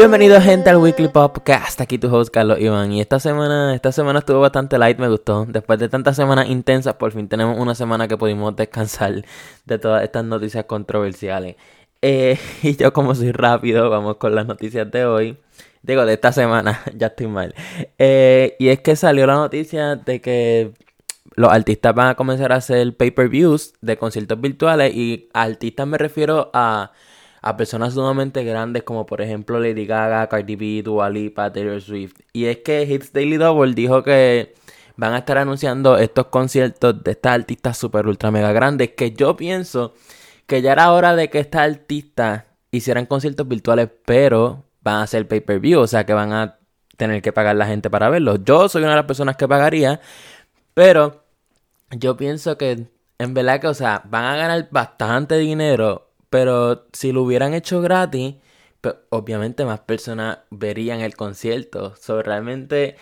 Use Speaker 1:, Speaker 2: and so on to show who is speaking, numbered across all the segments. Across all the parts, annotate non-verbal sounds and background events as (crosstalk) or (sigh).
Speaker 1: Bienvenido gente al Weekly Podcast, aquí tu host Carlos Iván y esta semana, esta semana estuvo bastante light, me gustó. Después de tantas semanas intensas, por fin tenemos una semana que pudimos descansar de todas estas noticias controversiales. Eh, (laughs) y yo como soy rápido, vamos con las noticias de hoy. Digo, de esta semana, (laughs) ya estoy mal. Eh, y es que salió la noticia de que los artistas van a comenzar a hacer pay-per-views de conciertos virtuales y artistas me refiero a a personas sumamente grandes como por ejemplo Lady Gaga, Cardi B, Dua Lipa, Taylor Swift. Y es que Hits Daily Double dijo que van a estar anunciando estos conciertos de estas artistas super ultra mega grandes que yo pienso que ya era hora de que estas artistas hicieran conciertos virtuales, pero van a hacer pay-per-view, o sea que van a tener que pagar la gente para verlos. Yo soy una de las personas que pagaría, pero yo pienso que en verdad que, o sea, van a ganar bastante dinero pero si lo hubieran hecho gratis, pues, obviamente más personas verían el concierto. So, realmente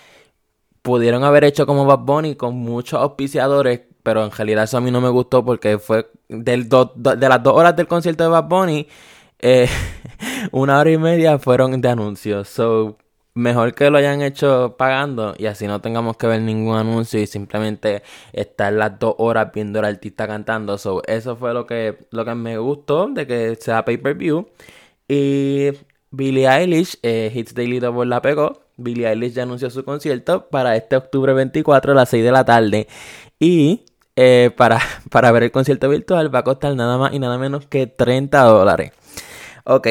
Speaker 1: pudieron haber hecho como Bad Bunny con muchos auspiciadores, pero en realidad eso a mí no me gustó porque fue del de las dos horas del concierto de Bad Bunny, eh, (laughs) una hora y media fueron de anuncios. So, mejor que lo hayan hecho pagando y así no tengamos que ver ningún anuncio y simplemente estar las dos horas viendo al artista cantando. So, eso fue lo que, lo que me gustó de que sea pay per view. Y Billie Eilish, eh, Hits Daily Double la pegó. Billie Eilish ya anunció su concierto para este octubre 24 a las 6 de la tarde. Y eh, para, (laughs) para ver el concierto virtual va a costar nada más y nada menos que 30 dólares. Ok.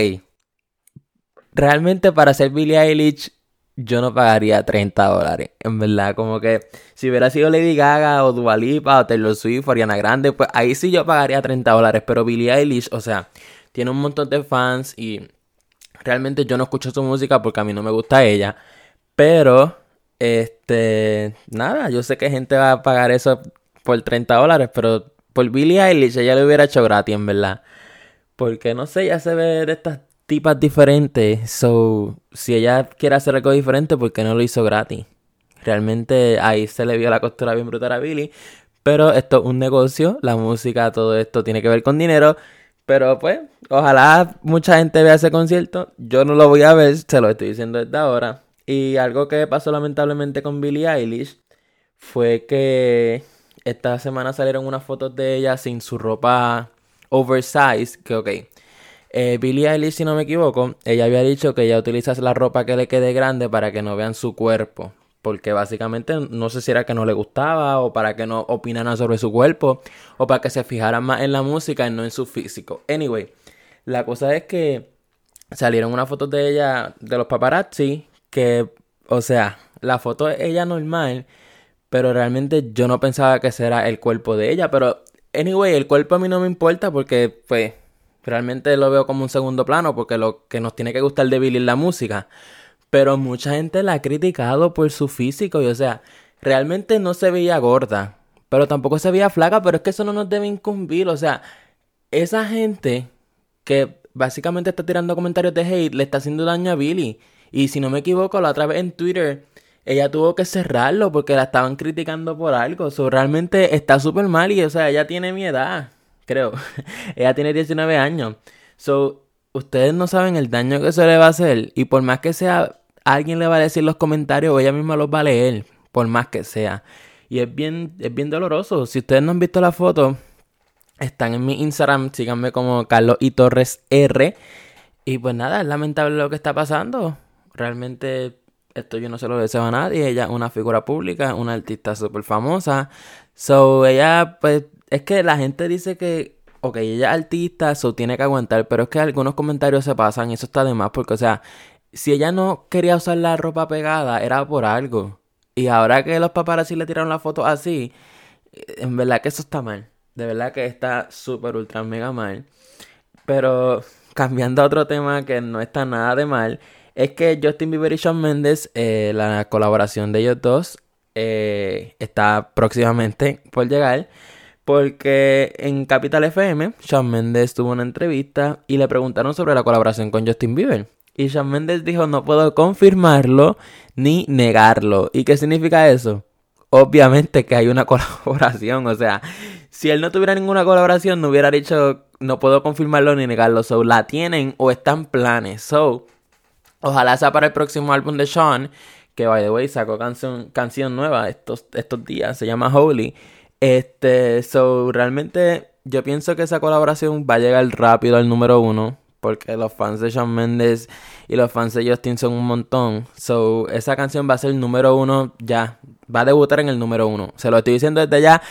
Speaker 1: Realmente para hacer Billie Eilish yo no pagaría 30 dólares. En verdad, como que si hubiera sido Lady Gaga o Dua Lipa o Taylor Swift o Ariana Grande, pues ahí sí yo pagaría 30 dólares. Pero Billie Eilish, o sea, tiene un montón de fans y realmente yo no escucho su música porque a mí no me gusta ella. Pero, este, nada, yo sé que gente va a pagar eso por 30 dólares, pero por Billie Eilish ella lo hubiera hecho gratis, en verdad. Porque no sé, ya se ve de estas tipas diferentes. So, si ella quiere hacer algo diferente, ¿por qué no lo hizo gratis? Realmente ahí se le vio la costura bien brutal a Billy. Pero esto es un negocio, la música, todo esto tiene que ver con dinero. Pero pues, ojalá mucha gente vea ese concierto. Yo no lo voy a ver, se lo estoy diciendo desde ahora. Y algo que pasó lamentablemente con Billie Eilish fue que esta semana salieron unas fotos de ella sin su ropa oversized. Que ok, eh, Billie Eilish, si no me equivoco, ella había dicho que ella utiliza la ropa que le quede grande para que no vean su cuerpo. Porque básicamente no sé si era que no le gustaba o para que no opinaran sobre su cuerpo o para que se fijaran más en la música y no en su físico. Anyway, la cosa es que salieron unas fotos de ella, de los paparazzi, que, o sea, la foto es ella normal, pero realmente yo no pensaba que será el cuerpo de ella. Pero, anyway, el cuerpo a mí no me importa porque, pues, Realmente lo veo como un segundo plano porque lo que nos tiene que gustar de Billy es la música. Pero mucha gente la ha criticado por su físico y o sea, realmente no se veía gorda, pero tampoco se veía flaca, pero es que eso no nos debe incumbir, o sea, esa gente que básicamente está tirando comentarios de hate le está haciendo daño a Billy. Y si no me equivoco, la otra vez en Twitter ella tuvo que cerrarlo porque la estaban criticando por algo. O realmente está súper mal y, o sea, ella tiene mi edad creo. (laughs) Ella tiene 19 años. So, ustedes no saben el daño que eso le va a hacer. Y por más que sea, alguien le va a decir los comentarios o ella misma los va a leer. Por más que sea. Y es bien, es bien doloroso. Si ustedes no han visto la foto, están en mi Instagram. Síganme como Carlos y Torres R. Y pues nada, es lamentable lo que está pasando. Realmente esto yo no se lo deseo a nadie. Ella es una figura pública, una artista súper famosa. So, ella pues es que la gente dice que, ok, ella es artista, eso tiene que aguantar, pero es que algunos comentarios se pasan y eso está de más, porque, o sea, si ella no quería usar la ropa pegada, era por algo. Y ahora que los paparazzi le tiraron la foto así, en verdad que eso está mal. De verdad que está súper, ultra, mega mal. Pero cambiando a otro tema que no está nada de mal, es que Justin Bieber y Shawn Mendes, eh, la colaboración de ellos dos, eh, está próximamente por llegar. Porque en Capital FM, Shawn Mendes tuvo una entrevista y le preguntaron sobre la colaboración con Justin Bieber. Y Shawn Mendes dijo, no puedo confirmarlo ni negarlo. ¿Y qué significa eso? Obviamente que hay una (laughs) colaboración. O sea, si él no tuviera ninguna colaboración, no hubiera dicho, no puedo confirmarlo ni negarlo. So, la tienen o están planes. So, Ojalá sea para el próximo álbum de Sean, que by the way sacó canción, canción nueva estos, estos días, se llama Holy. Este, so realmente yo pienso que esa colaboración va a llegar rápido al número uno. Porque los fans de Shawn Mendes y los fans de Justin son un montón. So, esa canción va a ser el número uno ya. Va a debutar en el número uno. Se lo estoy diciendo desde ya.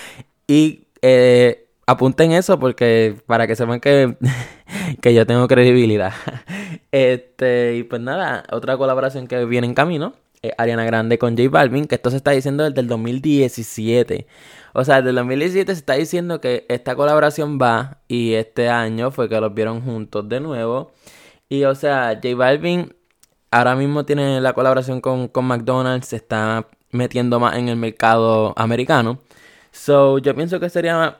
Speaker 1: Y eh, apunten eso porque para que sepan que, (laughs) que yo tengo credibilidad. (laughs) Este, y pues nada, otra colaboración que viene en camino. Es Ariana Grande con J Balvin. Que esto se está diciendo desde el 2017. O sea, desde el 2017 se está diciendo que esta colaboración va y este año fue que los vieron juntos de nuevo. Y o sea, J Balvin ahora mismo tiene la colaboración con, con McDonald's, se está metiendo más en el mercado americano. So, yo pienso que sería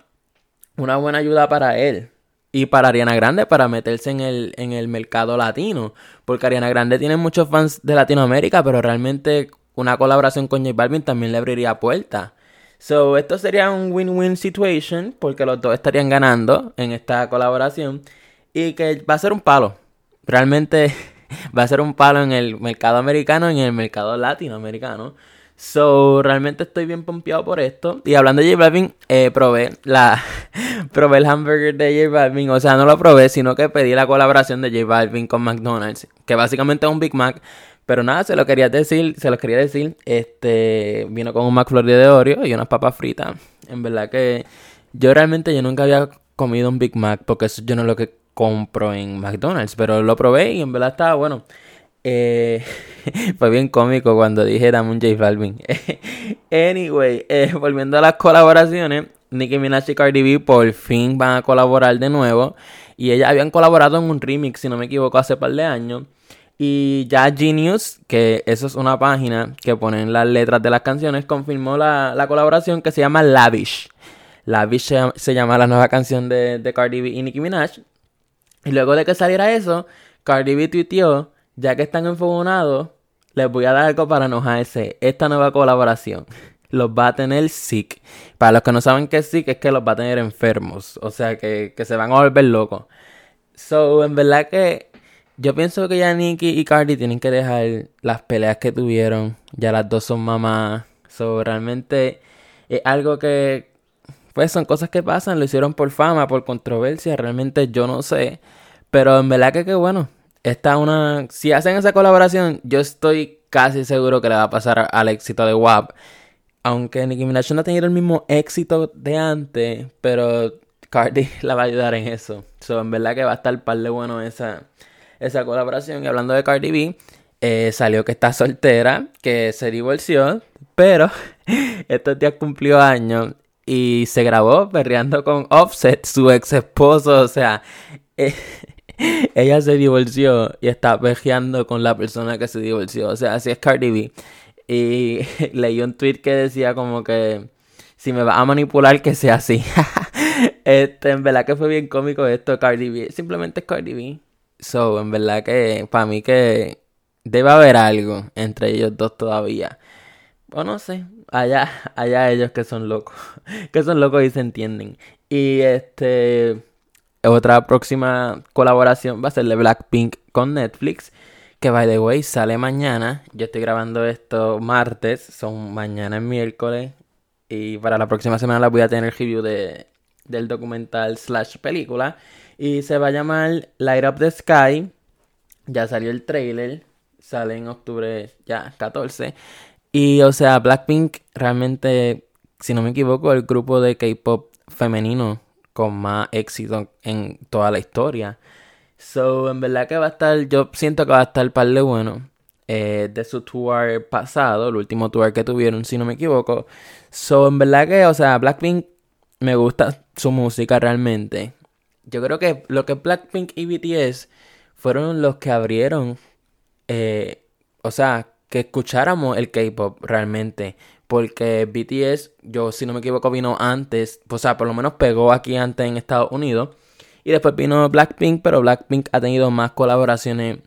Speaker 1: una buena ayuda para él. Y para Ariana Grande para meterse en el, en el mercado latino. Porque Ariana Grande tiene muchos fans de Latinoamérica, pero realmente una colaboración con J Balvin también le abriría puertas. So, esto sería un win-win situation porque los dos estarían ganando en esta colaboración y que va a ser un palo. Realmente (laughs) va a ser un palo en el mercado americano y en el mercado latinoamericano. So, realmente estoy bien pompeado por esto. Y hablando de J Balvin, eh, probé la (laughs) probé el hamburger de J Balvin. O sea, no lo probé, sino que pedí la colaboración de J Balvin con McDonald's. Que básicamente es un Big Mac. Pero nada, se lo quería decir, se lo quería decir. Este vino con un McFlurry de Oreo y unas papas fritas. En verdad que yo realmente yo nunca había comido un Big Mac porque eso yo no es lo que compro en McDonald's, pero lo probé y en verdad estaba bueno. Eh, (laughs) fue bien cómico cuando dije dame un J Balvin. (laughs) anyway, eh, volviendo a las colaboraciones, Nicki Minaj y Cardi B por fin van a colaborar de nuevo. Y ellas habían colaborado en un remix, si no me equivoco, hace par de años. Y ya Genius, que eso es una página que ponen las letras de las canciones, confirmó la, colaboración que se llama Lavish. Lavish se, llama la nueva canción de, de, Cardi B y Nicki Minaj. Y luego de que saliera eso, Cardi B tuiteó, ya que están enfogonados, les voy a dar algo para enojarse. Esta nueva colaboración los va a tener sick. Para los que no saben qué es sick, es que los va a tener enfermos. O sea, que, que se van a volver locos. So, en verdad que yo pienso que ya Nicky y Cardi tienen que dejar las peleas que tuvieron. Ya las dos son mamás. So, realmente es algo que, pues son cosas que pasan. Lo hicieron por fama, por controversia. Realmente yo no sé. Pero en verdad que qué bueno. Esta una. Si hacen esa colaboración, yo estoy casi seguro que le va a pasar al éxito de WAP. Aunque Nicki Minaj no tenido el mismo éxito de antes, pero Cardi (laughs) la va a ayudar en eso. So, en verdad que va a estar par de bueno esa, esa colaboración. Y hablando de Cardi B, eh, salió que está soltera, que se divorció, pero (laughs) estos días cumplió años y se grabó perreando con Offset, su ex esposo. O sea, eh, (laughs) ella se divorció y está perreando con la persona que se divorció. O sea, así es Cardi B. Y (laughs) leí un tweet que decía como que si me va a manipular que sea así. (laughs) este, en verdad que fue bien cómico esto, Cardi B. Simplemente es Cardi B. So, en verdad que para mí que debe haber algo entre ellos dos todavía. O no sé, allá, allá ellos que son locos, que son locos y se entienden. Y este, otra próxima colaboración va a ser de Blackpink con Netflix. Que by the way sale mañana. Yo estoy grabando esto martes. Son mañana es miércoles. Y para la próxima semana la voy a tener review de, del documental slash película. Y se va a llamar Light Up the Sky. Ya salió el trailer. Sale en octubre ya 14. Y o sea, Blackpink realmente, si no me equivoco, el grupo de K-pop femenino con más éxito en toda la historia. So, en verdad que va a estar, yo siento que va a estar par de bueno. Eh, de su tour pasado, el último tour que tuvieron, si no me equivoco. So, en verdad que, o sea, Blackpink me gusta su música realmente yo creo que lo que Blackpink y BTS fueron los que abrieron, eh, o sea, que escucháramos el K-pop realmente. Porque BTS, yo si no me equivoco, vino antes, o sea, por lo menos pegó aquí antes en Estados Unidos. Y después vino Blackpink, pero Blackpink ha tenido más colaboraciones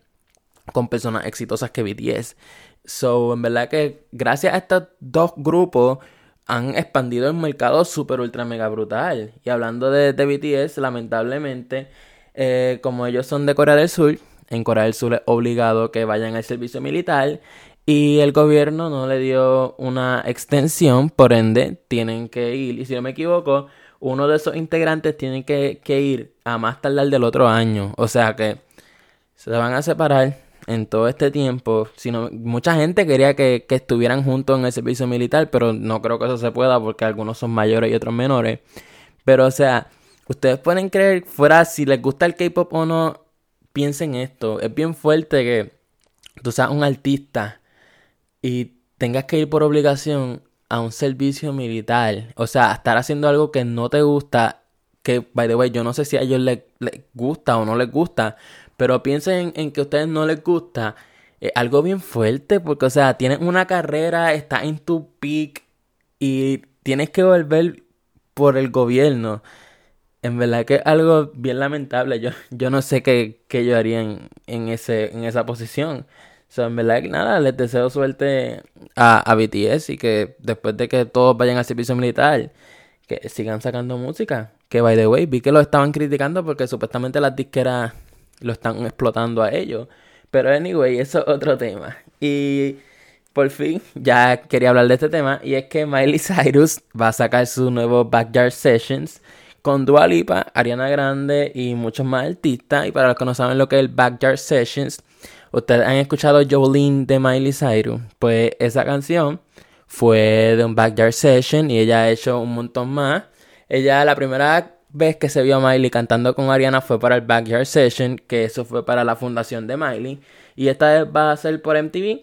Speaker 1: con personas exitosas que BTS. So, en verdad que gracias a estos dos grupos han expandido el mercado super ultra mega brutal. Y hablando de, BTS, lamentablemente, eh, como ellos son de Corea del Sur, en Corea del Sur es obligado que vayan al servicio militar y el gobierno no le dio una extensión, por ende tienen que ir, y si no me equivoco, uno de esos integrantes tiene que, ir a más tardar del otro año, o sea que se van a separar en todo este tiempo. Sino, mucha gente quería que, que, estuvieran juntos en el servicio militar, pero no creo que eso se pueda porque algunos son mayores y otros menores. Pero, o sea, ustedes pueden creer, fuera si les gusta el K-pop o no, piensen esto. Es bien fuerte que tú seas un artista y tengas que ir por obligación a un servicio militar. O sea, estar haciendo algo que no te gusta. Que, by the way, yo no sé si a ellos les, gusta o no les gusta. Pero piensen en que a ustedes no les gusta. Es algo bien fuerte. Porque, o sea, tienes una carrera, estás en tu peak. Y tienes que volver por el gobierno. En verdad que es algo bien lamentable. Yo, yo no sé qué, qué yo haría en, ese, en esa posición. Sea, en verdad que nada, les deseo suerte a, a BTS y que después de que todos vayan al servicio militar, que sigan sacando música. Que by the way, vi que lo estaban criticando porque supuestamente las disqueras lo están explotando a ellos. Pero anyway, eso es otro tema. Y por fin, ya quería hablar de este tema. Y es que Miley Cyrus va a sacar su nuevo Backyard Sessions con Dua Lipa, Ariana Grande y muchos más artistas. Y para los que no saben lo que es el Backyard Sessions, ustedes han escuchado Jolene de Miley Cyrus. Pues esa canción fue de un Backyard Session y ella ha hecho un montón más. Ella la primera vez que se vio a Miley cantando con Ariana fue para el Backyard Session, que eso fue para la fundación de Miley. Y esta vez va a ser por MTV.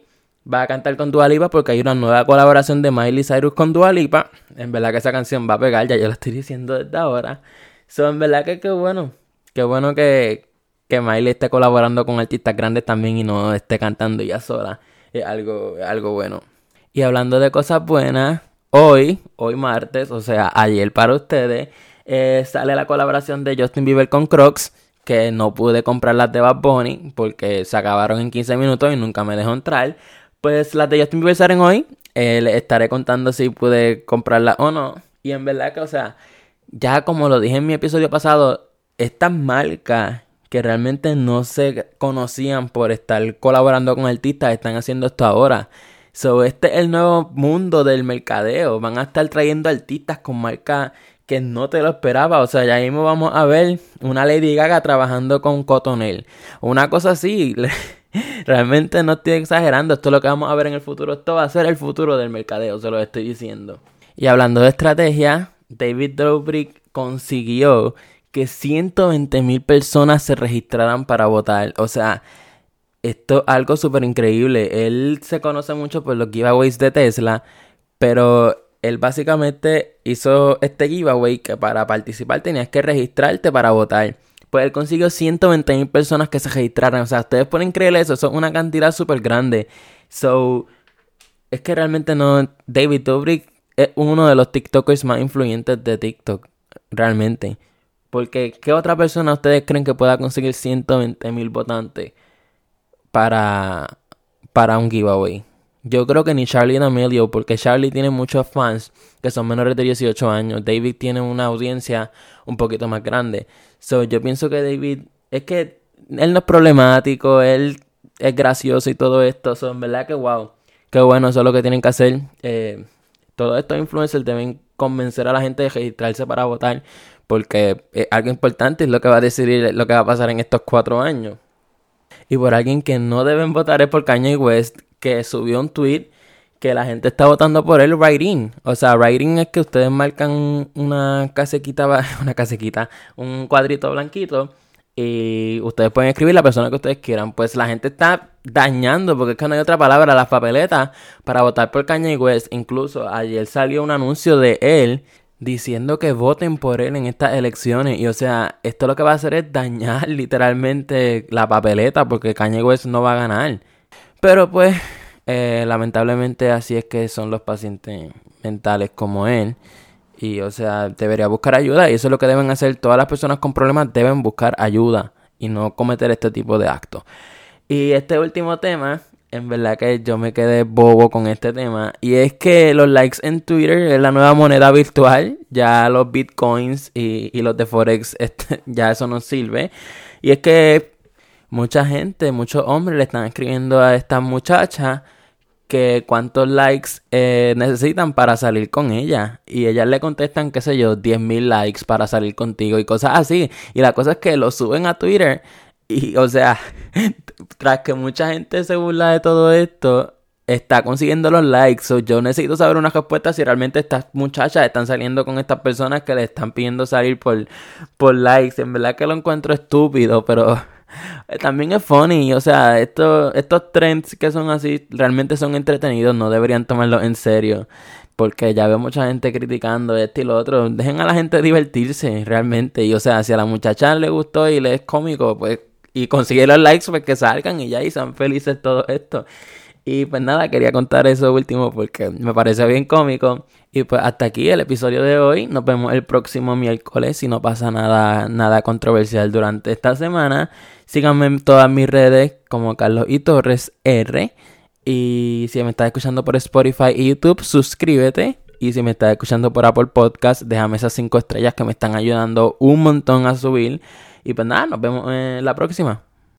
Speaker 1: Va a cantar con Dua Lipa porque hay una nueva colaboración de Miley Cyrus con Dua Lipa. En verdad que esa canción va a pegar, ya yo lo estoy diciendo desde ahora. So, en verdad que qué bueno. Qué bueno que, que Miley esté colaborando con artistas grandes también y no esté cantando ya sola. Es algo, algo bueno. Y hablando de cosas buenas, hoy, hoy martes, o sea, ayer para ustedes, eh, sale la colaboración de Justin Bieber con Crocs. Que no pude comprar las de Bad Bunny porque se acabaron en 15 minutos y nunca me dejó entrar. Pues las de Justin Bieber salen hoy. Eh, les estaré contando si pude comprarlas o no. Y en verdad que, o sea, ya como lo dije en mi episodio pasado, estas marcas que realmente no se conocían por estar colaborando con artistas están haciendo esto ahora. So, este es el nuevo mundo del mercadeo. Van a estar trayendo artistas con marcas que no te lo esperaba. O sea, ya mismo vamos a ver una Lady Gaga trabajando con Cotonel. Una cosa así. (laughs) Realmente no estoy exagerando. Esto es lo que vamos a ver en el futuro. Esto va a ser el futuro del mercadeo, se lo estoy diciendo. Y hablando de estrategia, David Dobrik consiguió que 120 mil personas se registraran para votar. O sea, esto es algo súper increíble. Él se conoce mucho por los giveaways de Tesla, pero él básicamente hizo este giveaway que para participar tenías que registrarte para votar. Pues él consiguió 120 mil personas que se registraran. O sea, ustedes pueden creer eso, eso es una cantidad súper grande. So, es que realmente no. David Dobrik es uno de los TikTokers más influyentes de TikTok. Realmente. Porque, ¿qué otra persona ustedes creen que pueda conseguir 120 mil votantes para, para un giveaway? Yo creo que ni Charlie D'Amelio, porque Charlie tiene muchos fans que son menores de 18 años. David tiene una audiencia un poquito más grande. So, yo pienso que David, es que él no es problemático, él es gracioso y todo esto. So, en verdad que wow, qué bueno, eso es lo que tienen que hacer. Eh, todos estos influencers deben convencer a la gente de registrarse para votar, porque es algo importante, es lo que va a decidir lo que va a pasar en estos cuatro años. Y por alguien que no deben votar es por Kanye West, que subió un tweet que la gente está votando por él writing. O sea, writing es que ustedes marcan una casequita, (laughs) una casequita, un cuadrito blanquito y ustedes pueden escribir la persona que ustedes quieran. Pues la gente está dañando, porque es que no hay otra palabra, las papeletas para votar por Kanye West. Incluso ayer salió un anuncio de él diciendo que voten por él en estas elecciones. Y o sea, esto lo que va a hacer es dañar (laughs) literalmente la papeleta, porque Kanye West no va a ganar. Pero pues, eh, lamentablemente así es que son los pacientes mentales como él. Y o sea, debería buscar ayuda. Y eso es lo que deben hacer. Todas las personas con problemas deben buscar ayuda y no cometer este tipo de actos. Y este último tema, en verdad que yo me quedé bobo con este tema. Y es que los likes en Twitter es la nueva moneda virtual. Ya los bitcoins y, los de Forex, (laughs) este, ya eso no sirve. Y es que mucha gente, muchos hombres le están escribiendo a esta muchacha que cuántos likes eh, necesitan para salir con ella. Y ellas le contestan, qué sé yo, 10.000 likes para salir contigo y cosas así. Y la cosa es que lo suben a Twitter. Y, o sea, (laughs) tras que mucha gente se burla de todo esto, está consiguiendo los likes. yo necesito saber una respuesta si realmente estas muchachas están saliendo con estas personas que le están pidiendo salir por, por likes. En verdad que lo encuentro estúpido, pero (laughs) también es funny. O sea, estos, estos trends que son así realmente son entretenidos. No deberían tomarlos en serio. Porque ya veo mucha gente criticando esto y lo otro. Dejen a la gente divertirse realmente. Y o sea, si a la muchacha le gustó y le es cómico, pues y consigue los likes, pues que salgan y ya y sean felices todo esto. Y pues nada, quería contar eso último porque me parece bien cómico. Y pues hasta aquí el episodio de hoy. Nos vemos el próximo miércoles si no pasa nada, nada controversial durante esta semana. Síganme en todas mis redes como Carlos y Torres R. Y si me estás escuchando por Spotify y YouTube, suscríbete. Y si me estás escuchando por Apple Podcast, déjame esas cinco estrellas que me están ayudando un montón a subir. Y pues nada, nos vemos en la próxima.